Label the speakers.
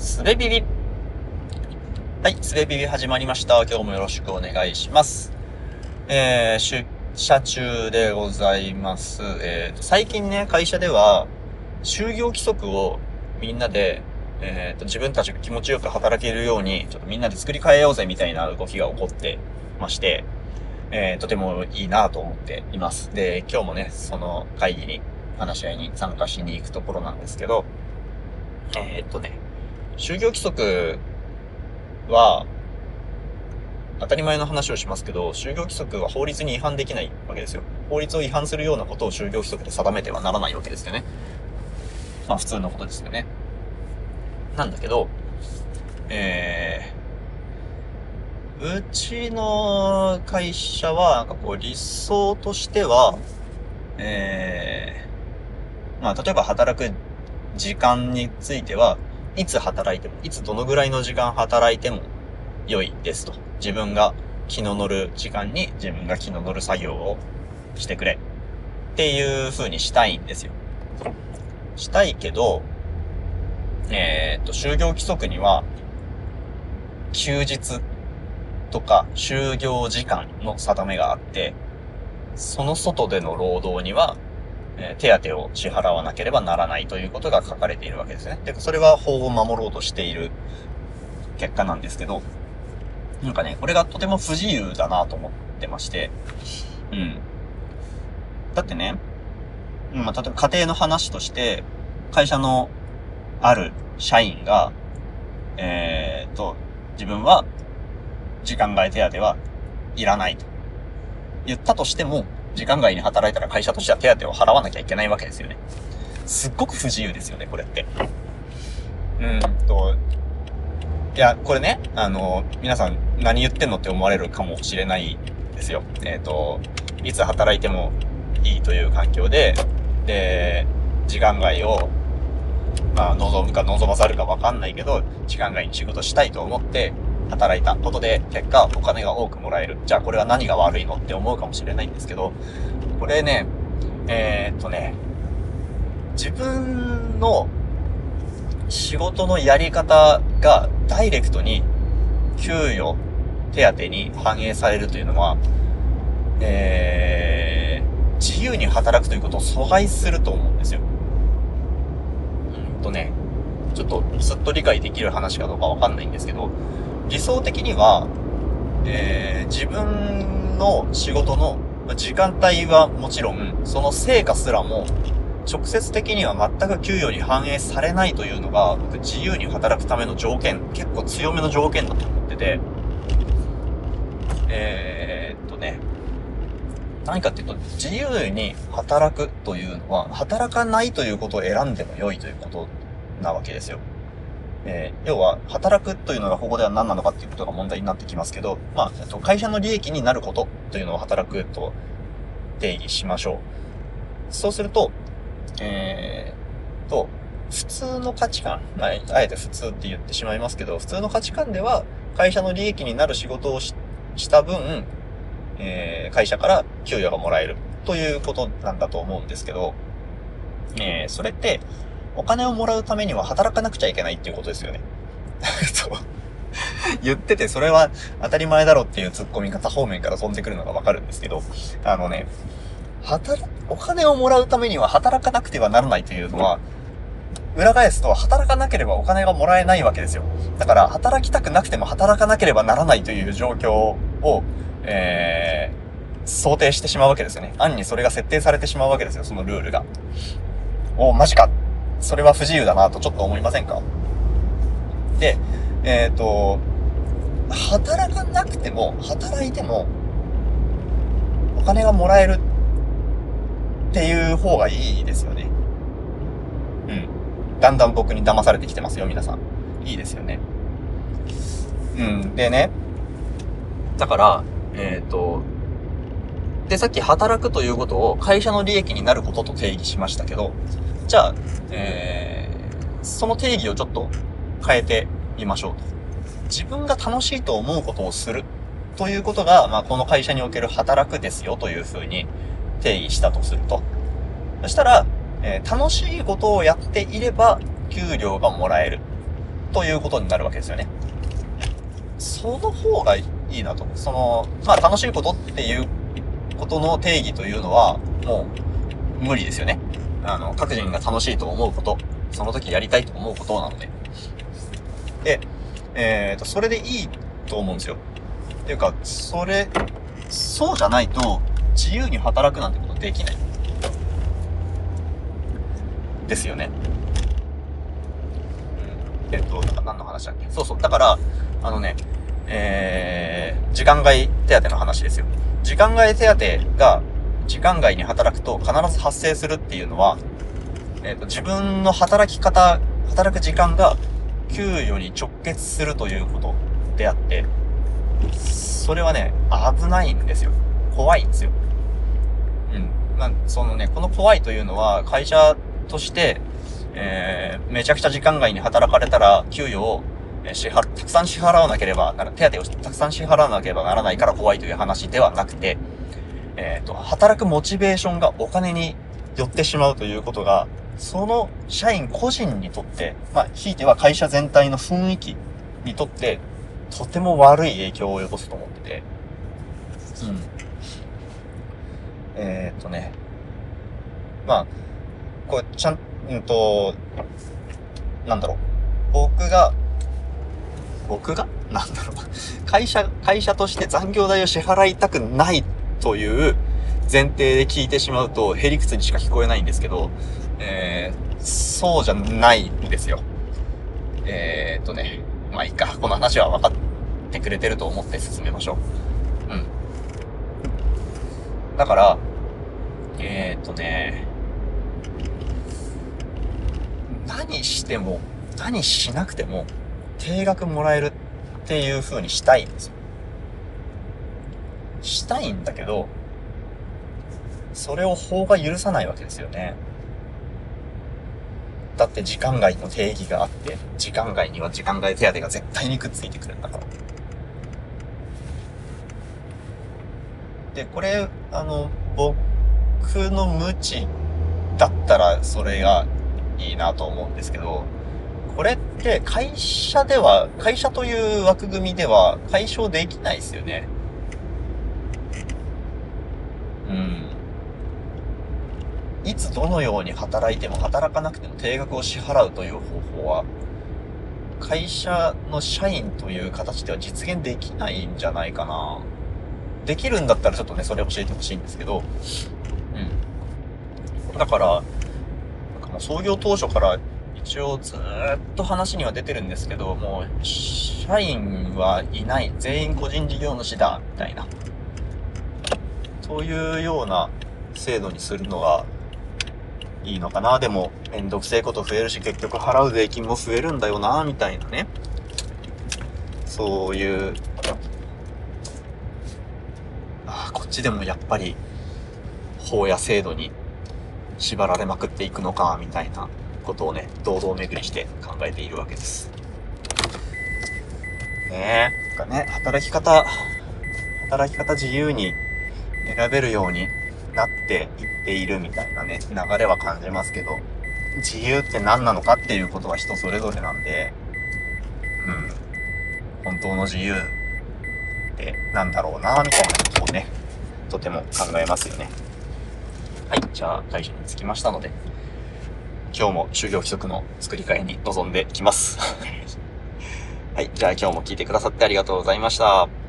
Speaker 1: すべビビ。はい、すべビビ始まりました。今日もよろしくお願いします。えー、出社中でございます。えー、最近ね、会社では、就業規則をみんなで、えーと、自分たちが気持ちよく働けるように、ちょっとみんなで作り変えようぜみたいな動きが起こってまして、えー、とてもいいなと思っています。で、今日もね、その会議に、話し合いに参加しに行くところなんですけど、えー、っとね、就業規則は、当たり前の話をしますけど、就業規則は法律に違反できないわけですよ。法律を違反するようなことを就業規則で定めてはならないわけですよね。まあ普通のことですよね。なんだけど、えー、うちの会社は、なんかこう理想としては、えー、まあ例えば働く時間については、いつ働いても、いつどのぐらいの時間働いても良いですと。自分が気の乗る時間に自分が気の乗る作業をしてくれ。っていう風にしたいんですよ。したいけど、えーっと、就業規則には、休日とか就業時間の定めがあって、その外での労働には、え手当を支払わなければならないということが書かれているわけですね。で、それは法を守ろうとしている結果なんですけど、なんかね、これがとても不自由だなと思ってまして、うん。だってね、まあ、例えば家庭の話として、会社のある社員が、えー、と、自分は時間外手当はいらないと言ったとしても、時間外に働いたら会社としては手当を払わなきゃいけないわけですよね。すっごく不自由ですよね、これって。うんと、いや、これね、あの、皆さん何言ってんのって思われるかもしれないですよ。えっ、と、いつ働いてもいいという環境で、で、時間外を、まあ、望むか望まざるかわかんないけど、時間外に仕事したいと思って、働いたことで、結果お金が多くもらえる。じゃあこれは何が悪いのって思うかもしれないんですけど、これね、えーっとね、自分の仕事のやり方がダイレクトに給与、手当に反映されるというのは、えー、自由に働くということを阻害すると思うんですよ。うんとね、ちょっとすっと理解できる話かどうかわかんないんですけど、理想的には、えー、自分の仕事の時間帯はもちろん、その成果すらも、直接的には全く給与に反映されないというのが、僕自由に働くための条件、結構強めの条件だと思ってて、えー、っとね、何かっていうと、自由に働くというのは、働かないということを選んでも良いということなわけですよ。えー要は、働くというのがここでは何なのかっていうことが問題になってきますけど、まあ、えっと会社の利益になることというのを働くと定義しましょう。そうすると、えーと、普通の価値観、まあ、あえて普通って言ってしまいますけど、普通の価値観では、会社の利益になる仕事をしした分、えー会社から給与がもらえるということなんだと思うんですけど、えーそれって、お金をもらうためには働かなくちゃいけないっていうことですよね。そう言ってて、それは当たり前だろっていう突っ込み方方面から飛んでくるのがわかるんですけど、あのね、働、お金をもらうためには働かなくてはならないというのは、裏返すと働かなければお金がもらえないわけですよ。だから、働きたくなくても働かなければならないという状況を、えー、想定してしまうわけですよね。暗にそれが設定されてしまうわけですよ、そのルールが。お、マジか。それは不自由だなとちょっと思いませんか？で、えっ、と、働かなくても、働いても、お金がもらえるっていう方がいいですよね。うん。だんだん僕に騙されてきてますよ、皆さん。いいですよね。うん。でね。だから、えっ、と、で、さっき働くということを会社の利益になることと定義しましたけど、じゃあ、えー、その定義をちょっと変えてみましょうと。自分が楽しいと思うことをするということが、まあ、この会社における働くですよというふうに定義したとすると。そしたら、えー楽しいことをやっていれば給料がもらえる。ということになるわけですよね。その方がいいなと。その、まあ楽しいことっていうことの定義というのは、もう無理ですよね。あの、各人が楽しいと思うこと、その時やりたいと思うことなので。で、えっ、ー、と、それでいいと思うんですよ。っていうか、それ、そうじゃないと、自由に働くなんてことできない。ですよね。うん。えっ、と、何の話だっけ？そうそう。だから、あのね、えー、時間外手当の話ですよ。時間外手当が時間外に働くと必ず発生するっていうのは、えっ、ー、と、自分の働き方、働く時間が給与に直結するということであって、それはね、危ないんですよ。怖いんですよ。うん。まあ、そのね、この怖いというのは、会社として、えー、めちゃくちゃ時間外に働かれたら、給与を支払、たくさん支払わなければ、手当をたくさん支払わなければならないから怖いという話ではなくて、えっ、ー、と、働くモチベーションがお金に寄ってしまうということが、その社員個人にとって、まあ、ひいては会社全体の雰囲気にとって、とても悪い影響を及ぼすと思ってて、うん。えっ、とね、まあ、これ、ちゃん、うんと、なんだろう。僕が、僕が？なんだろう。会社、会社として残業代を支払いたくないという前提で聞いてしまうと、へりくつにしか聞こえないんですけど、えー、そうじゃないんですよ。えー、っとね、まあいいか。この話は分かってくれてると思って進めましょう。うん。だから、えー、っとね、何しても、何しなくても、定額もらえるっていう風にしたいんですよ。したいんだけど、それを法が許さないわけですよね。だって時間外の定義があって、時間外には時間外手当が絶対にくっついてくるんだから。で、これ、あの、僕の無知だったらそれがいいなと思うんですけど、これって会社では、会社という枠組みでは解消できないですよね。うん。いつどのように働いても働かなくても定額を支払うという方法は、会社の社員という形では実現できないんじゃないかな。できるんだったらちょっとね、それ教えてほしいんですけど、うん。だから、なんかもう創業当初から一応ずっと話には出てるんですけど、もう、社員はいない、全員個人事業主だ、みたいな。そういうような制度にするのがいいのかな。でも、めんどくせえこと増えるし、結局払う税金も増えるんだよな、みたいなね。そういう、ああ、こっちでもやっぱり、法や制度に縛られまくっていくのか、みたいなことをね、堂々巡りして考えているわけです。ねえ、なんかね、働き方、働き方自由に選べるようになっていっているみたいなね、流れは感じますけど、自由って何なのかっていうことは人それぞれなんで、うん、本当の自由ってなんだろうな、みたいなことをね、とても考えますよね。はい、じゃあ、会社に着きましたので、今日も就業規則の作り替えに臨んできます。はい、じゃあ今日も聞いてくださってありがとうございました。